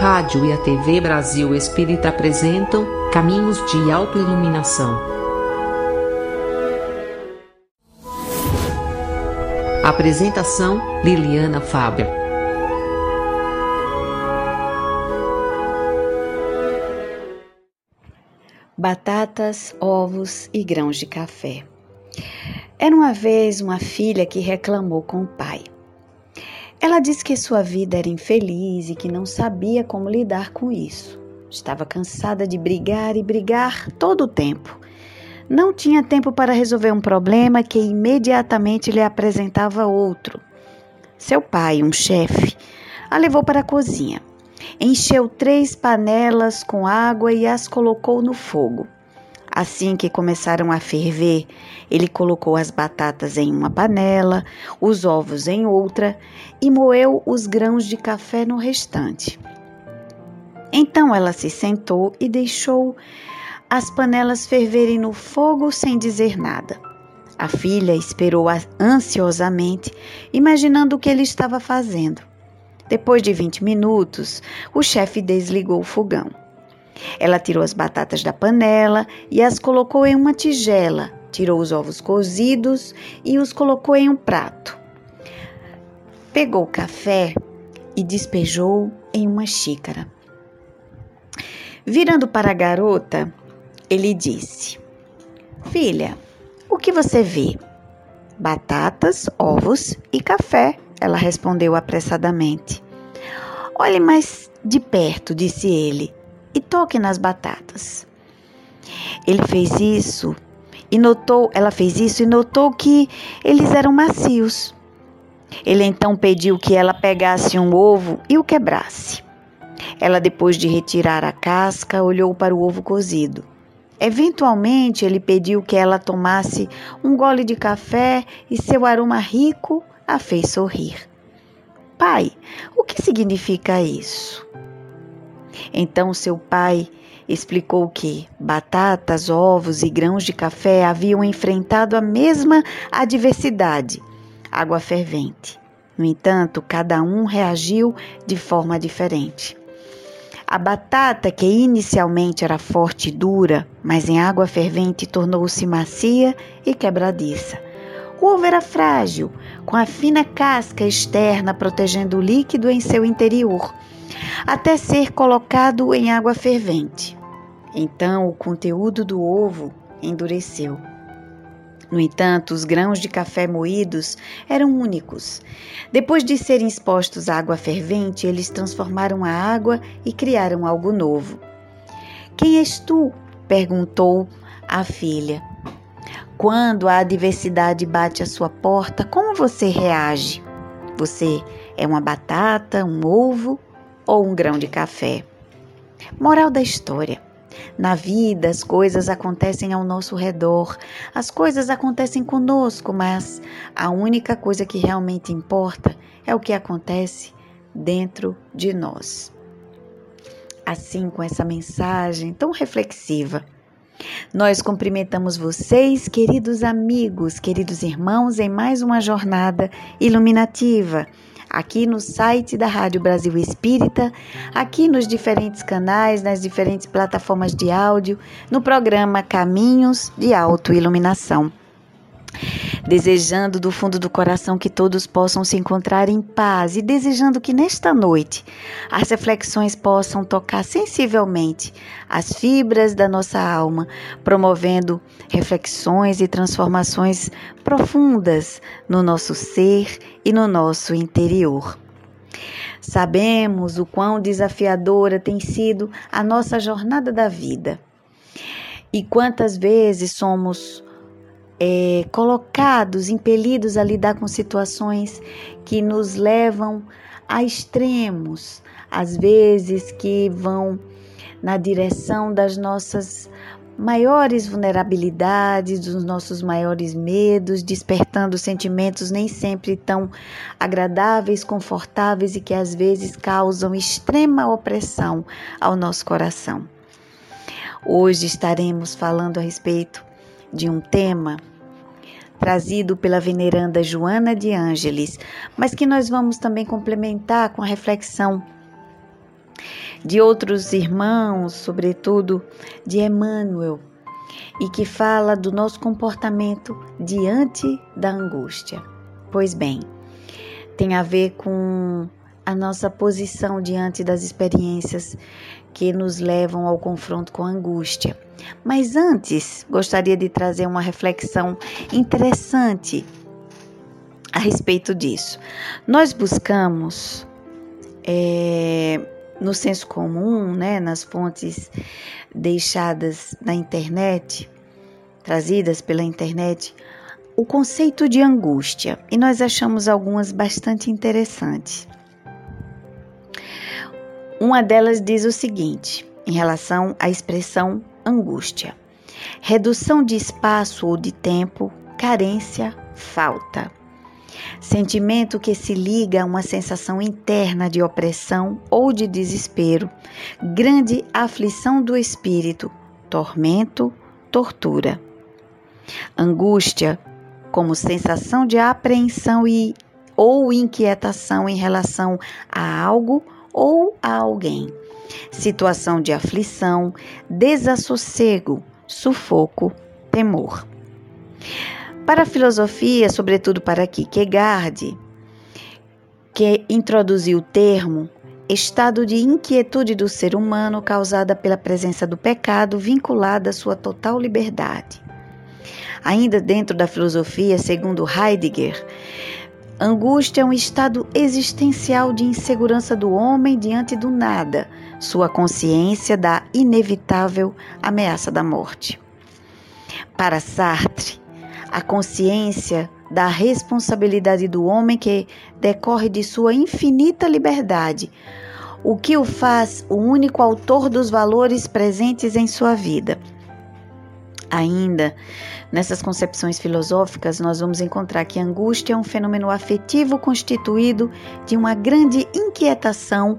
rádio e a TV Brasil Espírita apresentam Caminhos de Autoiluminação. Apresentação Liliana Faber. Batatas, ovos e grãos de café. Era uma vez uma filha que reclamou com o pai. Ela disse que sua vida era infeliz e que não sabia como lidar com isso. Estava cansada de brigar e brigar todo o tempo. Não tinha tempo para resolver um problema que imediatamente lhe apresentava outro. Seu pai, um chefe, a levou para a cozinha. Encheu três panelas com água e as colocou no fogo. Assim que começaram a ferver, ele colocou as batatas em uma panela, os ovos em outra e moeu os grãos de café no restante. Então ela se sentou e deixou as panelas ferverem no fogo sem dizer nada. A filha esperou ansiosamente, imaginando o que ele estava fazendo. Depois de 20 minutos, o chefe desligou o fogão. Ela tirou as batatas da panela e as colocou em uma tigela, tirou os ovos cozidos e os colocou em um prato. Pegou o café e despejou em uma xícara. Virando para a garota, ele disse: Filha, o que você vê? Batatas, ovos e café, ela respondeu apressadamente. Olhe mais de perto, disse ele, e toque nas batatas. Ele fez isso e notou, ela fez isso e notou que eles eram macios. Ele então pediu que ela pegasse um ovo e o quebrasse. Ela, depois de retirar a casca, olhou para o ovo cozido. Eventualmente, ele pediu que ela tomasse um gole de café e seu aroma rico a fez sorrir. Pai, o que significa isso? Então seu pai explicou que batatas, ovos e grãos de café haviam enfrentado a mesma adversidade, água fervente. No entanto, cada um reagiu de forma diferente. A batata, que inicialmente era forte e dura, mas em água fervente tornou-se macia e quebradiça. O ovo era frágil, com a fina casca externa protegendo o líquido em seu interior até ser colocado em água fervente. Então o conteúdo do ovo endureceu. No entanto, os grãos de café moídos eram únicos. Depois de serem expostos à água fervente, eles transformaram a água e criaram algo novo. Quem és tu? perguntou a filha. Quando a adversidade bate à sua porta, como você reage? Você é uma batata, um ovo ou um grão de café. Moral da história. Na vida, as coisas acontecem ao nosso redor, as coisas acontecem conosco, mas a única coisa que realmente importa é o que acontece dentro de nós. Assim, com essa mensagem tão reflexiva, nós cumprimentamos vocês, queridos amigos, queridos irmãos, em mais uma jornada iluminativa aqui no site da Rádio Brasil Espírita, aqui nos diferentes canais, nas diferentes plataformas de áudio, no programa Caminhos de Autoiluminação desejando do fundo do coração que todos possam se encontrar em paz e desejando que nesta noite as reflexões possam tocar sensivelmente as fibras da nossa alma, promovendo reflexões e transformações profundas no nosso ser e no nosso interior. Sabemos o quão desafiadora tem sido a nossa jornada da vida e quantas vezes somos é, colocados, impelidos a lidar com situações que nos levam a extremos, às vezes que vão na direção das nossas maiores vulnerabilidades, dos nossos maiores medos, despertando sentimentos nem sempre tão agradáveis, confortáveis e que às vezes causam extrema opressão ao nosso coração. Hoje estaremos falando a respeito de um tema trazido pela veneranda Joana de Ângeles, mas que nós vamos também complementar com a reflexão de outros irmãos, sobretudo de Emmanuel, e que fala do nosso comportamento diante da angústia. Pois bem, tem a ver com a nossa posição diante das experiências que nos levam ao confronto com a angústia. Mas antes, gostaria de trazer uma reflexão interessante a respeito disso. Nós buscamos é, no senso comum, né, nas fontes deixadas na internet, trazidas pela internet, o conceito de angústia e nós achamos algumas bastante interessantes. Uma delas diz o seguinte, em relação à expressão angústia: redução de espaço ou de tempo, carência, falta. Sentimento que se liga a uma sensação interna de opressão ou de desespero, grande aflição do espírito, tormento, tortura. Angústia, como sensação de apreensão e ou inquietação em relação a algo ou a alguém. Situação de aflição, desassossego, sufoco, temor. Para a filosofia, sobretudo para Kierkegaard, que introduziu o termo estado de inquietude do ser humano causada pela presença do pecado vinculada à sua total liberdade. Ainda dentro da filosofia, segundo Heidegger, Angústia é um estado existencial de insegurança do homem diante do nada, sua consciência da inevitável ameaça da morte. Para Sartre, a consciência da responsabilidade do homem que decorre de sua infinita liberdade, o que o faz o único autor dos valores presentes em sua vida. Ainda nessas concepções filosóficas, nós vamos encontrar que a angústia é um fenômeno afetivo constituído de uma grande inquietação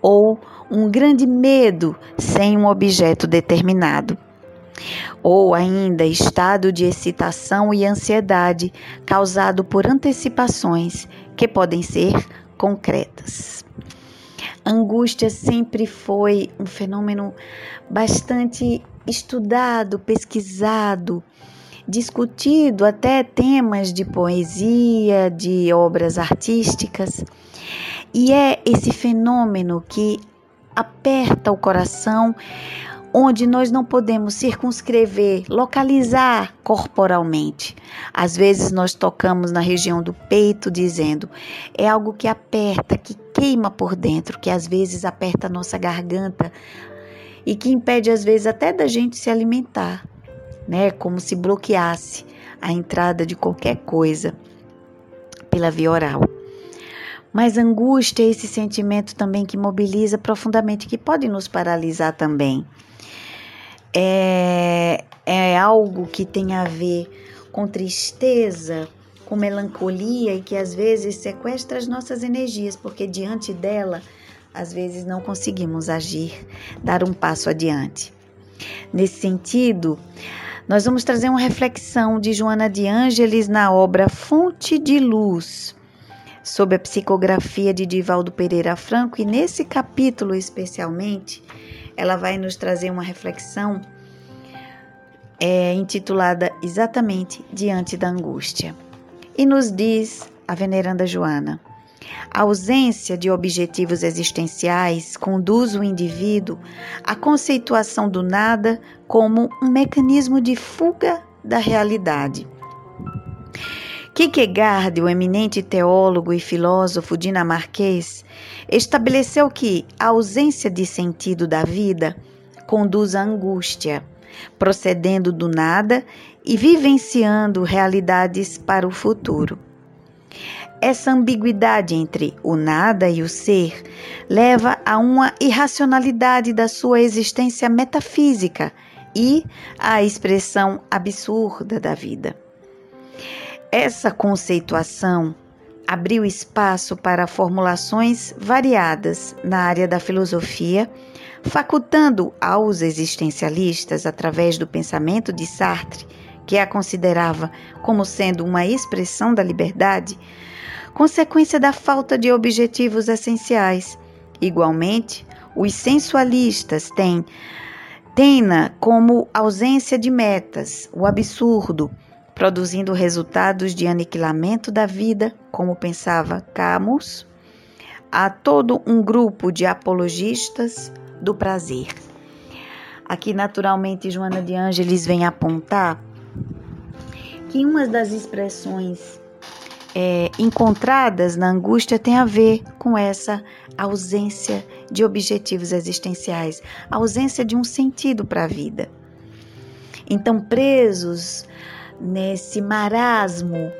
ou um grande medo sem um objeto determinado. Ou ainda estado de excitação e ansiedade causado por antecipações que podem ser concretas. Angústia sempre foi um fenômeno bastante estudado, pesquisado, discutido até temas de poesia, de obras artísticas. E é esse fenômeno que aperta o coração, onde nós não podemos circunscrever, localizar corporalmente. Às vezes nós tocamos na região do peito dizendo, é algo que aperta, que queima por dentro, que às vezes aperta a nossa garganta, e que impede às vezes até da gente se alimentar, né? Como se bloqueasse a entrada de qualquer coisa pela via oral. Mas angústia é esse sentimento também que mobiliza profundamente, que pode nos paralisar também. É, é algo que tem a ver com tristeza, com melancolia e que às vezes sequestra as nossas energias, porque diante dela às vezes não conseguimos agir, dar um passo adiante. Nesse sentido, nós vamos trazer uma reflexão de Joana de Ângeles na obra Fonte de Luz, sob a psicografia de Divaldo Pereira Franco, e nesse capítulo especialmente, ela vai nos trazer uma reflexão é, intitulada exatamente Diante da Angústia. E nos diz a veneranda Joana. A ausência de objetivos existenciais conduz o indivíduo à conceituação do nada como um mecanismo de fuga da realidade. Kierkegaard, o eminente teólogo e filósofo dinamarquês, estabeleceu que a ausência de sentido da vida conduz à angústia, procedendo do nada e vivenciando realidades para o futuro. Essa ambiguidade entre o nada e o ser leva a uma irracionalidade da sua existência metafísica e à expressão absurda da vida. Essa conceituação abriu espaço para formulações variadas na área da filosofia, facultando aos existencialistas, através do pensamento de Sartre, que a considerava como sendo uma expressão da liberdade, consequência da falta de objetivos essenciais. Igualmente, Os sensualistas têm Tena como ausência de metas, o absurdo, produzindo resultados de aniquilamento da vida, como pensava Camus. Há todo um grupo de apologistas do prazer. Aqui, naturalmente, Joana de Ângeles vem apontar que uma das expressões é, encontradas na angústia tem a ver com essa ausência de objetivos existenciais, ausência de um sentido para a vida. Então, presos nesse marasmo,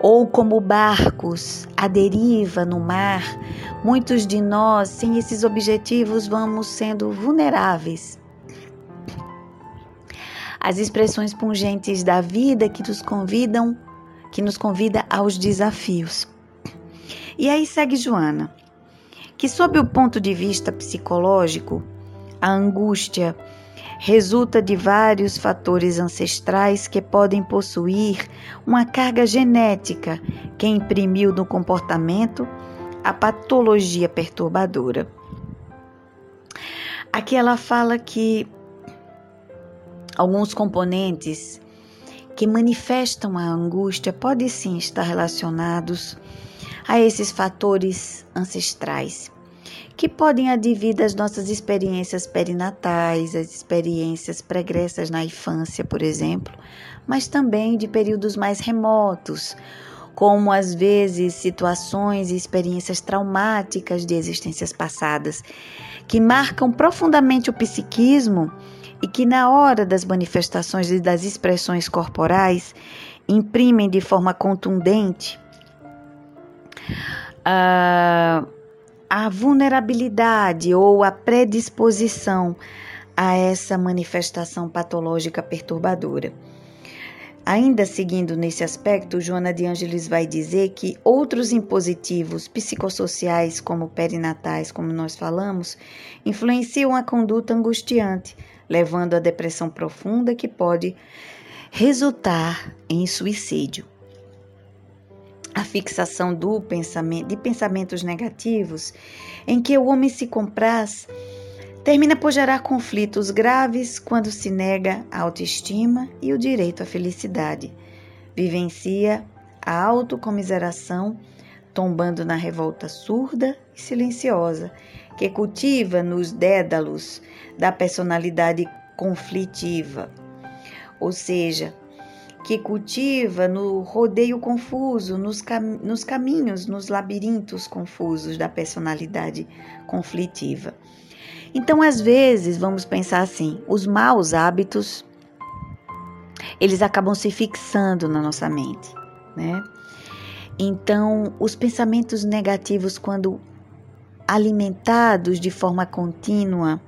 ou como barcos à deriva no mar, muitos de nós, sem esses objetivos, vamos sendo vulneráveis. As expressões pungentes da vida que nos convidam que nos convida aos desafios. E aí segue Joana, que sob o ponto de vista psicológico, a angústia resulta de vários fatores ancestrais que podem possuir uma carga genética que imprimiu no comportamento a patologia perturbadora. Aqui ela fala que alguns componentes que manifestam a angústia podem sim estar relacionados a esses fatores ancestrais, que podem advir das nossas experiências perinatais, as experiências pregressas na infância, por exemplo, mas também de períodos mais remotos, como às vezes situações e experiências traumáticas de existências passadas, que marcam profundamente o psiquismo e que, na hora das manifestações e das expressões corporais, imprimem de forma contundente uh, a vulnerabilidade ou a predisposição a essa manifestação patológica perturbadora. Ainda seguindo nesse aspecto, Joana de Ângeles vai dizer que outros impositivos psicossociais, como perinatais, como nós falamos, influenciam a conduta angustiante, levando à depressão profunda que pode resultar em suicídio. A fixação do pensamento, de pensamentos negativos em que o homem se compraz termina por gerar conflitos graves quando se nega a autoestima e o direito à felicidade. Vivencia a autocomiseração, tombando na revolta surda e silenciosa, que cultiva nos dédalos da personalidade conflitiva, ou seja, que cultiva no rodeio confuso, nos, cam nos caminhos, nos labirintos confusos da personalidade conflitiva. Então, às vezes, vamos pensar assim: os maus hábitos eles acabam se fixando na nossa mente, né? Então, os pensamentos negativos, quando alimentados de forma contínua,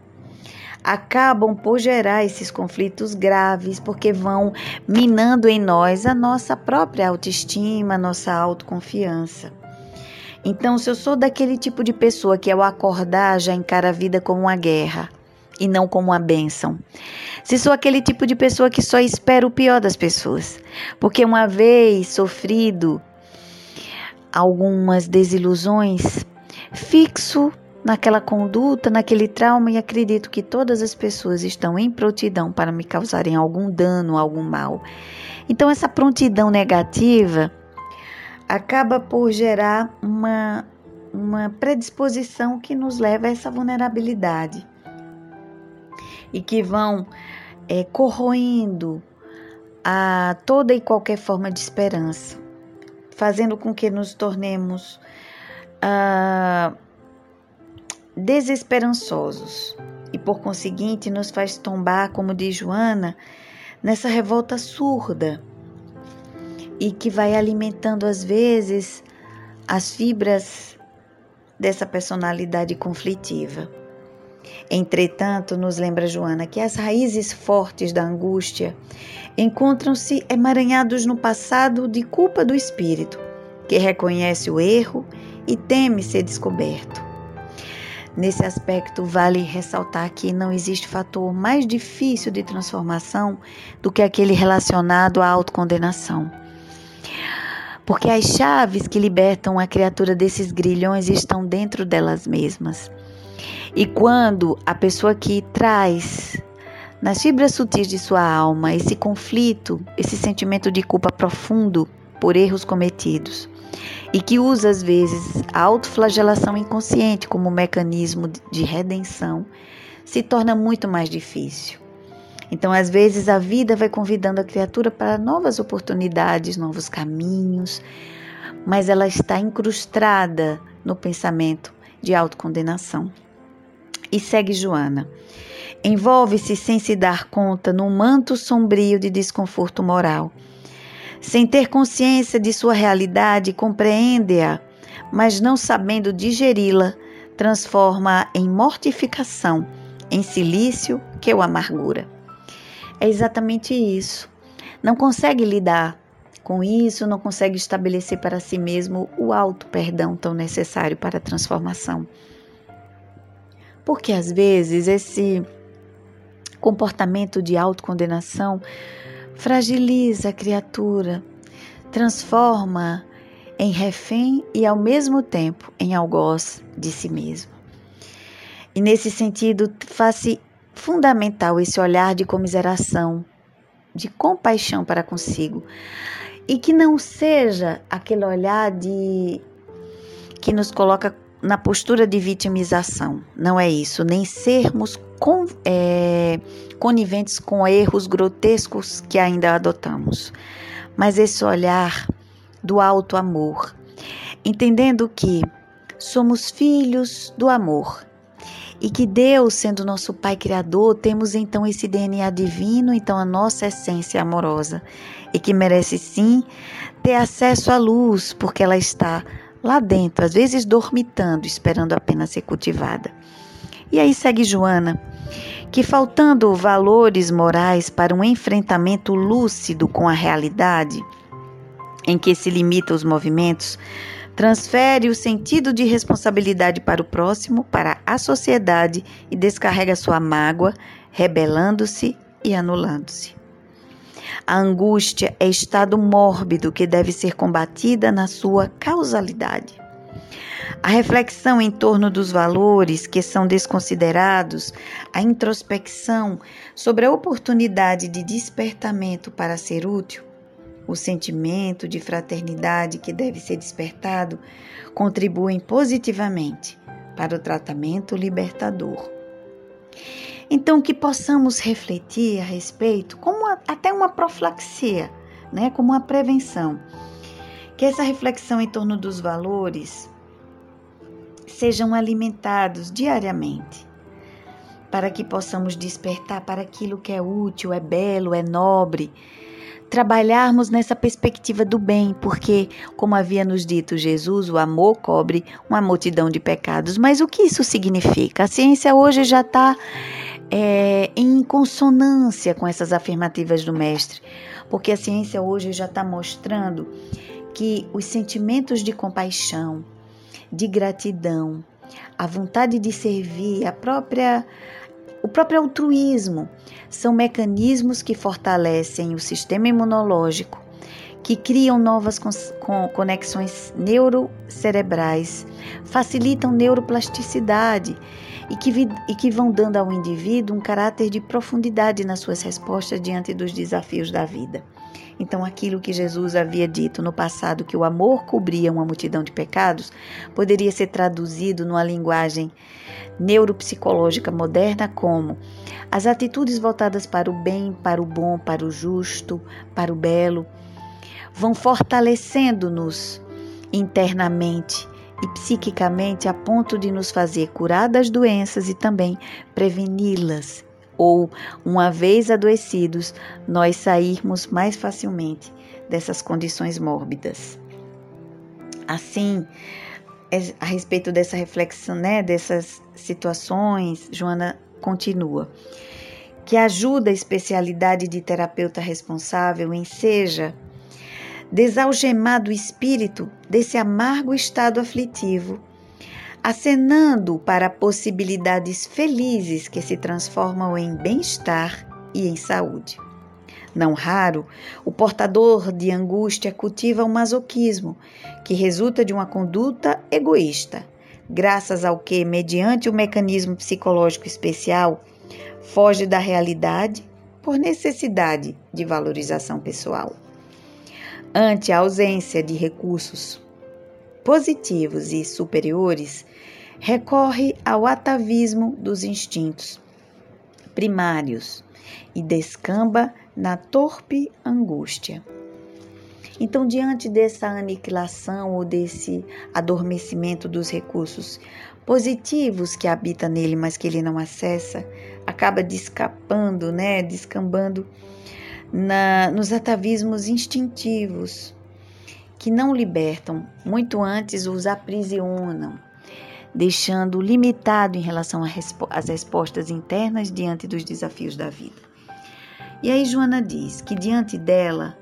acabam por gerar esses conflitos graves, porque vão minando em nós a nossa própria autoestima, a nossa autoconfiança. Então, se eu sou daquele tipo de pessoa que ao acordar já encara a vida como uma guerra e não como uma bênção. Se sou aquele tipo de pessoa que só espera o pior das pessoas, porque uma vez sofrido algumas desilusões, fixo naquela conduta, naquele trauma e acredito que todas as pessoas estão em prontidão para me causarem algum dano, algum mal. Então, essa prontidão negativa acaba por gerar uma, uma predisposição que nos leva a essa vulnerabilidade e que vão é, corroendo a toda e qualquer forma de esperança, fazendo com que nos tornemos. Uh, desesperançosos e, por conseguinte, nos faz tombar, como diz Joana, nessa revolta surda e que vai alimentando às vezes as fibras dessa personalidade conflitiva. Entretanto, nos lembra Joana que as raízes fortes da angústia encontram-se emaranhados no passado de culpa do espírito, que reconhece o erro e teme ser descoberto. Nesse aspecto, vale ressaltar que não existe fator mais difícil de transformação do que aquele relacionado à autocondenação. Porque as chaves que libertam a criatura desses grilhões estão dentro delas mesmas. E quando a pessoa que traz nas fibras sutis de sua alma esse conflito, esse sentimento de culpa profundo por erros cometidos, e que usa às vezes a autoflagelação inconsciente como mecanismo de redenção, se torna muito mais difícil. Então, às vezes, a vida vai convidando a criatura para novas oportunidades, novos caminhos, mas ela está incrustada no pensamento de autocondenação. E segue Joana. Envolve-se sem se dar conta num manto sombrio de desconforto moral. Sem ter consciência de sua realidade, compreende-a, mas não sabendo digeri-la, transforma-a em mortificação, em silício que o amargura. É exatamente isso. Não consegue lidar com isso, não consegue estabelecer para si mesmo o alto perdão tão necessário para a transformação. Porque às vezes esse comportamento de autocondenação fragiliza a criatura, transforma em refém e ao mesmo tempo em algoz de si mesmo. E nesse sentido, faz-se fundamental esse olhar de comiseração, de compaixão para consigo, e que não seja aquele olhar de que nos coloca na postura de vitimização. Não é isso, nem sermos com, é, coniventes com erros grotescos que ainda adotamos, mas esse olhar do alto amor, entendendo que somos filhos do amor e que Deus, sendo nosso Pai Criador, temos então esse DNA divino, então a nossa essência amorosa, e que merece sim ter acesso à luz, porque ela está lá dentro, às vezes dormitando, esperando apenas ser cultivada. E aí segue Joana, que faltando valores morais para um enfrentamento lúcido com a realidade, em que se limita os movimentos, transfere o sentido de responsabilidade para o próximo, para a sociedade e descarrega sua mágoa, rebelando-se e anulando-se. A angústia é estado mórbido que deve ser combatida na sua causalidade. A reflexão em torno dos valores que são desconsiderados, a introspecção sobre a oportunidade de despertamento para ser útil, o sentimento de fraternidade que deve ser despertado contribuem positivamente para o tratamento libertador. Então, que possamos refletir a respeito, como até uma profilaxia, né, como uma prevenção. Que essa reflexão em torno dos valores sejam alimentados diariamente, para que possamos despertar para aquilo que é útil, é belo, é nobre, trabalharmos nessa perspectiva do bem, porque, como havia nos dito Jesus, o amor cobre uma multidão de pecados. Mas o que isso significa? A ciência hoje já está é, em consonância com essas afirmativas do Mestre, porque a ciência hoje já está mostrando que os sentimentos de compaixão, de gratidão, a vontade de servir, a própria o próprio altruísmo são mecanismos que fortalecem o sistema imunológico, que criam novas conexões neurocerebrais, facilitam neuroplasticidade e que, e que vão dando ao indivíduo um caráter de profundidade nas suas respostas diante dos desafios da vida. Então, aquilo que Jesus havia dito no passado, que o amor cobria uma multidão de pecados, poderia ser traduzido numa linguagem neuropsicológica moderna como as atitudes voltadas para o bem, para o bom, para o justo, para o belo, vão fortalecendo-nos internamente e psiquicamente a ponto de nos fazer curar das doenças e também preveni-las ou, uma vez adoecidos, nós sairmos mais facilmente dessas condições mórbidas. Assim, é, a respeito dessa reflexão, né, dessas situações, Joana continua que ajuda a especialidade de terapeuta responsável em seja desalgemado o espírito desse amargo estado aflitivo acenando para possibilidades felizes que se transformam em bem-estar e em saúde. Não raro, o portador de angústia cultiva o masoquismo, que resulta de uma conduta egoísta, graças ao que, mediante o mecanismo psicológico especial, foge da realidade por necessidade de valorização pessoal. Ante a ausência de recursos positivos e superiores, recorre ao atavismo dos instintos primários e descamba na torpe angústia. Então, diante dessa aniquilação ou desse adormecimento dos recursos positivos que habita nele, mas que ele não acessa, acaba descapando, né, descambando na, nos atavismos instintivos que não libertam, muito antes os aprisionam, deixando limitado em relação às respostas internas diante dos desafios da vida. E aí Joana diz que diante dela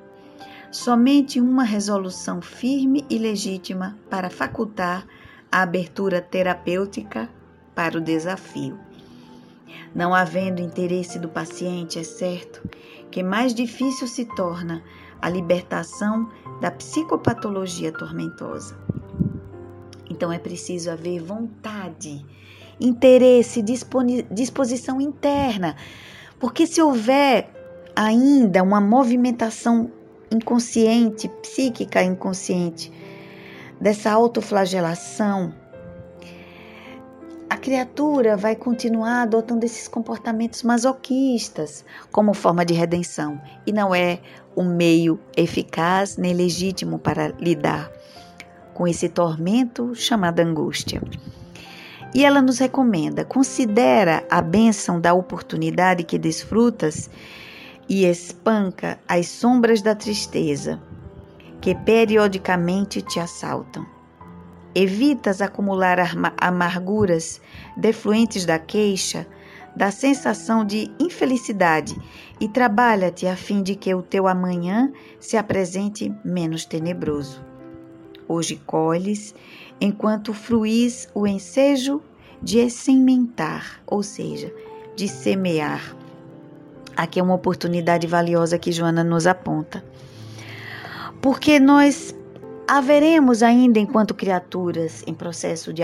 somente uma resolução firme e legítima para facultar a abertura terapêutica para o desafio. Não havendo interesse do paciente, é certo que mais difícil se torna a libertação da psicopatologia tormentosa. Então é preciso haver vontade, interesse, disposição interna, porque se houver ainda uma movimentação inconsciente, psíquica inconsciente, dessa autoflagelação, a criatura vai continuar adotando esses comportamentos masoquistas como forma de redenção e não é um meio eficaz nem legítimo para lidar com esse tormento chamado angústia. E ela nos recomenda: considera a bênção da oportunidade que desfrutas e espanca as sombras da tristeza que periodicamente te assaltam. Evitas acumular amarguras defluentes da queixa, da sensação de infelicidade e trabalha-te a fim de que o teu amanhã se apresente menos tenebroso. Hoje colhes, enquanto fruís o ensejo de sementar, ou seja, de semear Aqui é uma oportunidade valiosa que Joana nos aponta. Porque nós haveremos ainda, enquanto criaturas em processo de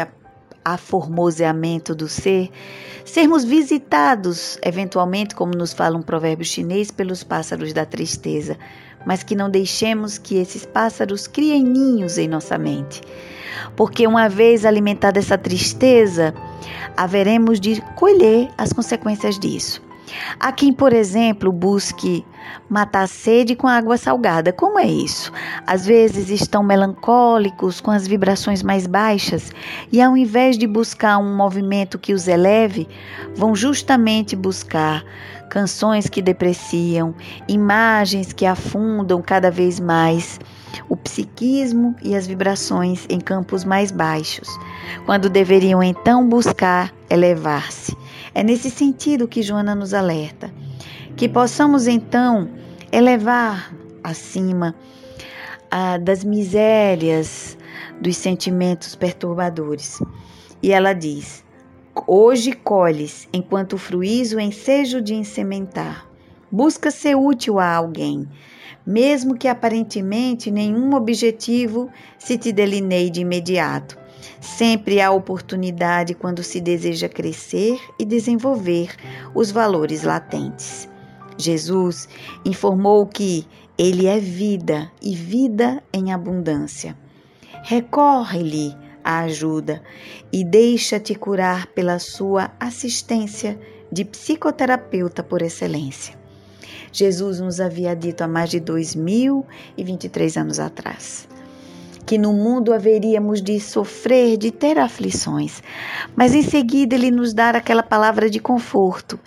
aformoseamento do ser, sermos visitados, eventualmente, como nos fala um provérbio chinês, pelos pássaros da tristeza, mas que não deixemos que esses pássaros criem ninhos em nossa mente. Porque uma vez alimentada essa tristeza, haveremos de colher as consequências disso. Há quem, por exemplo, busque matar a sede com água salgada. Como é isso? Às vezes estão melancólicos, com as vibrações mais baixas, e ao invés de buscar um movimento que os eleve, vão justamente buscar canções que depreciam, imagens que afundam cada vez mais o psiquismo e as vibrações em campos mais baixos, quando deveriam então buscar elevar-se. É nesse sentido que Joana nos alerta, que possamos então elevar acima ah, das misérias dos sentimentos perturbadores. E ela diz: Hoje colhes, enquanto fruís o ensejo de insementar. Busca ser útil a alguém, mesmo que aparentemente nenhum objetivo se te delineie de imediato. Sempre há oportunidade quando se deseja crescer e desenvolver os valores latentes. Jesus informou que Ele é vida e vida em abundância. Recorre-lhe a ajuda e deixa-te curar pela sua assistência de psicoterapeuta por excelência. Jesus nos havia dito há mais de 2023 anos atrás que no mundo haveríamos de sofrer, de ter aflições. Mas em seguida ele nos dá aquela palavra de conforto.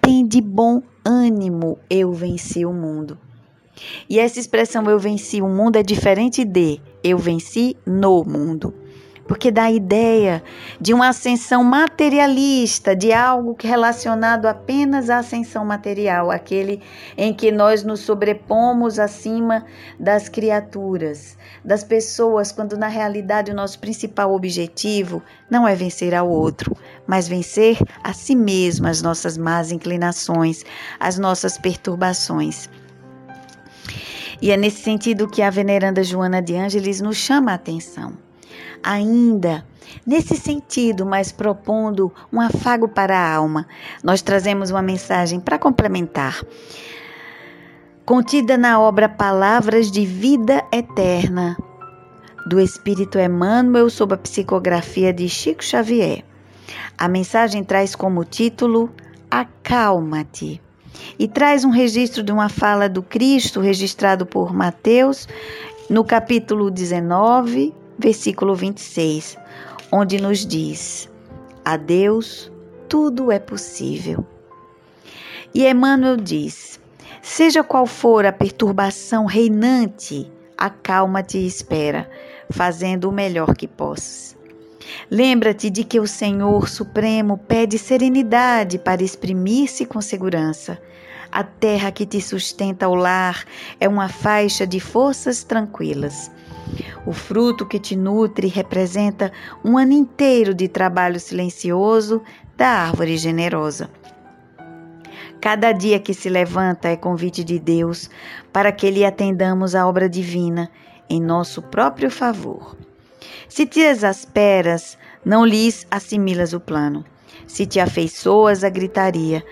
Tem de bom ânimo, eu venci o mundo. E essa expressão eu venci o mundo é diferente de eu venci no mundo porque dá a ideia de uma ascensão materialista, de algo relacionado apenas à ascensão material, aquele em que nós nos sobrepomos acima das criaturas, das pessoas, quando na realidade o nosso principal objetivo não é vencer ao outro, mas vencer a si mesmo, as nossas más inclinações, as nossas perturbações. E é nesse sentido que a veneranda Joana de Ângeles nos chama a atenção ainda Nesse sentido, mas propondo um afago para a alma, nós trazemos uma mensagem para complementar. Contida na obra Palavras de Vida Eterna, do Espírito Emmanuel, sob a psicografia de Chico Xavier. A mensagem traz como título Acalma-te e traz um registro de uma fala do Cristo registrado por Mateus no capítulo 19, versículo 26, onde nos diz: A Deus tudo é possível. E Emmanuel diz: Seja qual for a perturbação reinante, acalma-te e espera, fazendo o melhor que possas. Lembra-te de que o Senhor Supremo pede serenidade para exprimir-se com segurança. A terra que te sustenta o lar é uma faixa de forças tranquilas. O fruto que te nutre representa um ano inteiro de trabalho silencioso da árvore generosa. Cada dia que se levanta é convite de Deus para que lhe atendamos a obra divina em nosso próprio favor. Se te exasperas, não lhes assimilas o plano. Se te afeiçoas a gritaria,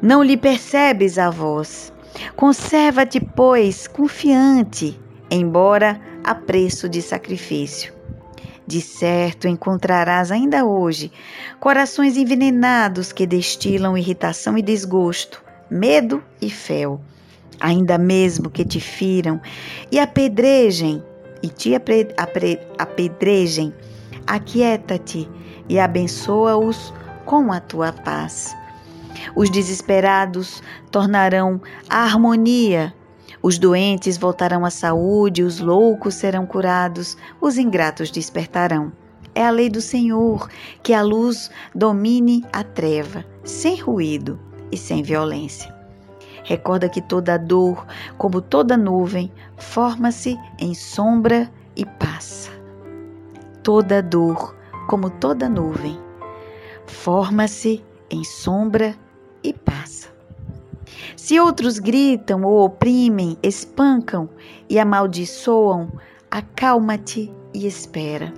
não lhe percebes a voz. Conserva-te, pois, confiante, embora a preço de sacrifício. De certo encontrarás ainda hoje corações envenenados que destilam irritação e desgosto, medo e fel, ainda mesmo que te firam e apedrejem e te apedrejem, aquieta-te e abençoa-os com a tua paz. Os desesperados tornarão a harmonia os doentes voltarão à saúde, os loucos serão curados, os ingratos despertarão. É a lei do Senhor que a luz domine a treva, sem ruído e sem violência. Recorda que toda dor, como toda nuvem, forma-se em sombra e passa. Toda dor, como toda nuvem, forma-se em sombra e passa. Se outros gritam ou oprimem, espancam e amaldiçoam, acalma-te e espera.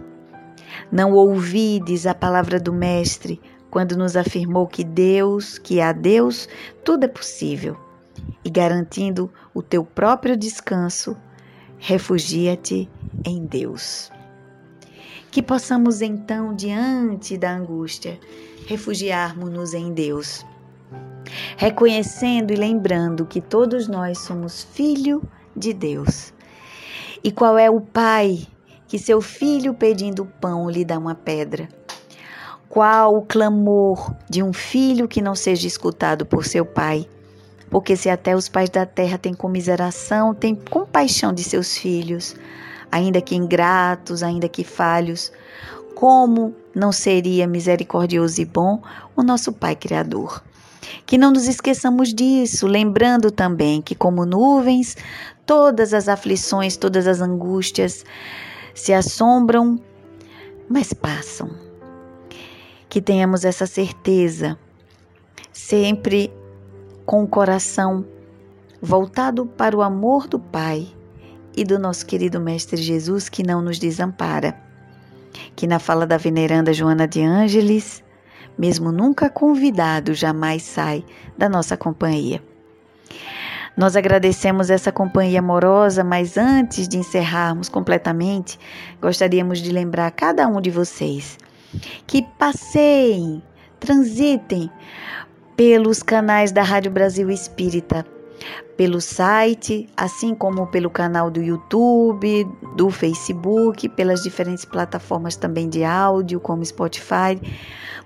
Não ouvides a palavra do Mestre quando nos afirmou que Deus, que a Deus, tudo é possível. E garantindo o teu próprio descanso, refugia-te em Deus. Que possamos então, diante da angústia, refugiarmos-nos em Deus reconhecendo e lembrando que todos nós somos filho de Deus. E qual é o pai que seu filho pedindo pão lhe dá uma pedra? Qual o clamor de um filho que não seja escutado por seu pai? Porque se até os pais da terra têm comiseração, têm compaixão de seus filhos, ainda que ingratos, ainda que falhos, como não seria misericordioso e bom o nosso Pai Criador? Que não nos esqueçamos disso, lembrando também que, como nuvens, todas as aflições, todas as angústias se assombram, mas passam. Que tenhamos essa certeza, sempre com o coração voltado para o amor do Pai e do nosso querido Mestre Jesus, que não nos desampara. Que na fala da veneranda Joana de Ângeles, mesmo nunca convidado, jamais sai da nossa companhia. Nós agradecemos essa companhia amorosa, mas antes de encerrarmos completamente, gostaríamos de lembrar a cada um de vocês que passeiem, transitem pelos canais da Rádio Brasil Espírita, pelo site, assim como pelo canal do YouTube, do Facebook, pelas diferentes plataformas também de áudio, como Spotify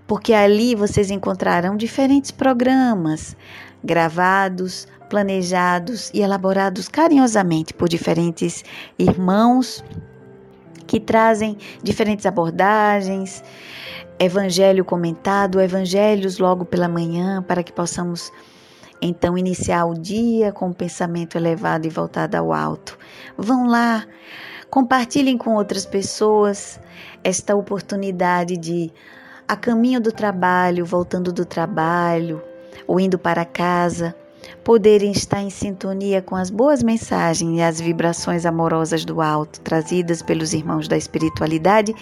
porque ali vocês encontrarão diferentes programas gravados, planejados e elaborados carinhosamente por diferentes irmãos que trazem diferentes abordagens, evangelho comentado, evangelhos logo pela manhã, para que possamos então iniciar o dia com um pensamento elevado e voltado ao alto. Vão lá, compartilhem com outras pessoas esta oportunidade de a caminho do trabalho, voltando do trabalho ou indo para casa, poderem estar em sintonia com as boas mensagens e as vibrações amorosas do alto trazidas pelos irmãos da espiritualidade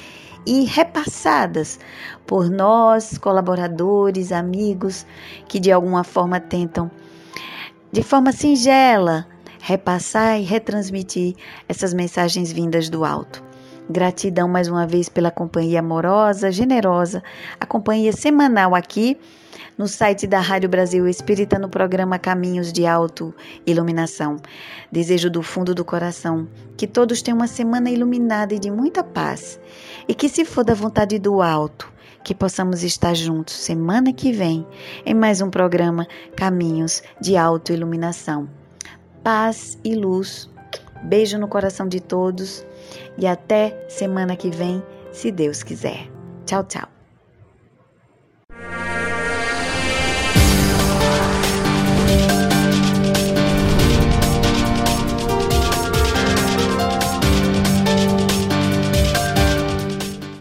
e repassadas por nós, colaboradores, amigos, que de alguma forma tentam, de forma singela, repassar e retransmitir essas mensagens vindas do alto. Gratidão mais uma vez pela companhia amorosa, generosa, a companhia semanal aqui no site da Rádio Brasil Espírita no programa Caminhos de Auto Iluminação. Desejo do fundo do coração que todos tenham uma semana iluminada e de muita paz. E que, se for da vontade do alto, que possamos estar juntos semana que vem em mais um programa Caminhos de Auto Iluminação. Paz e luz. Beijo no coração de todos e até semana que vem, se Deus quiser. Tchau, tchau.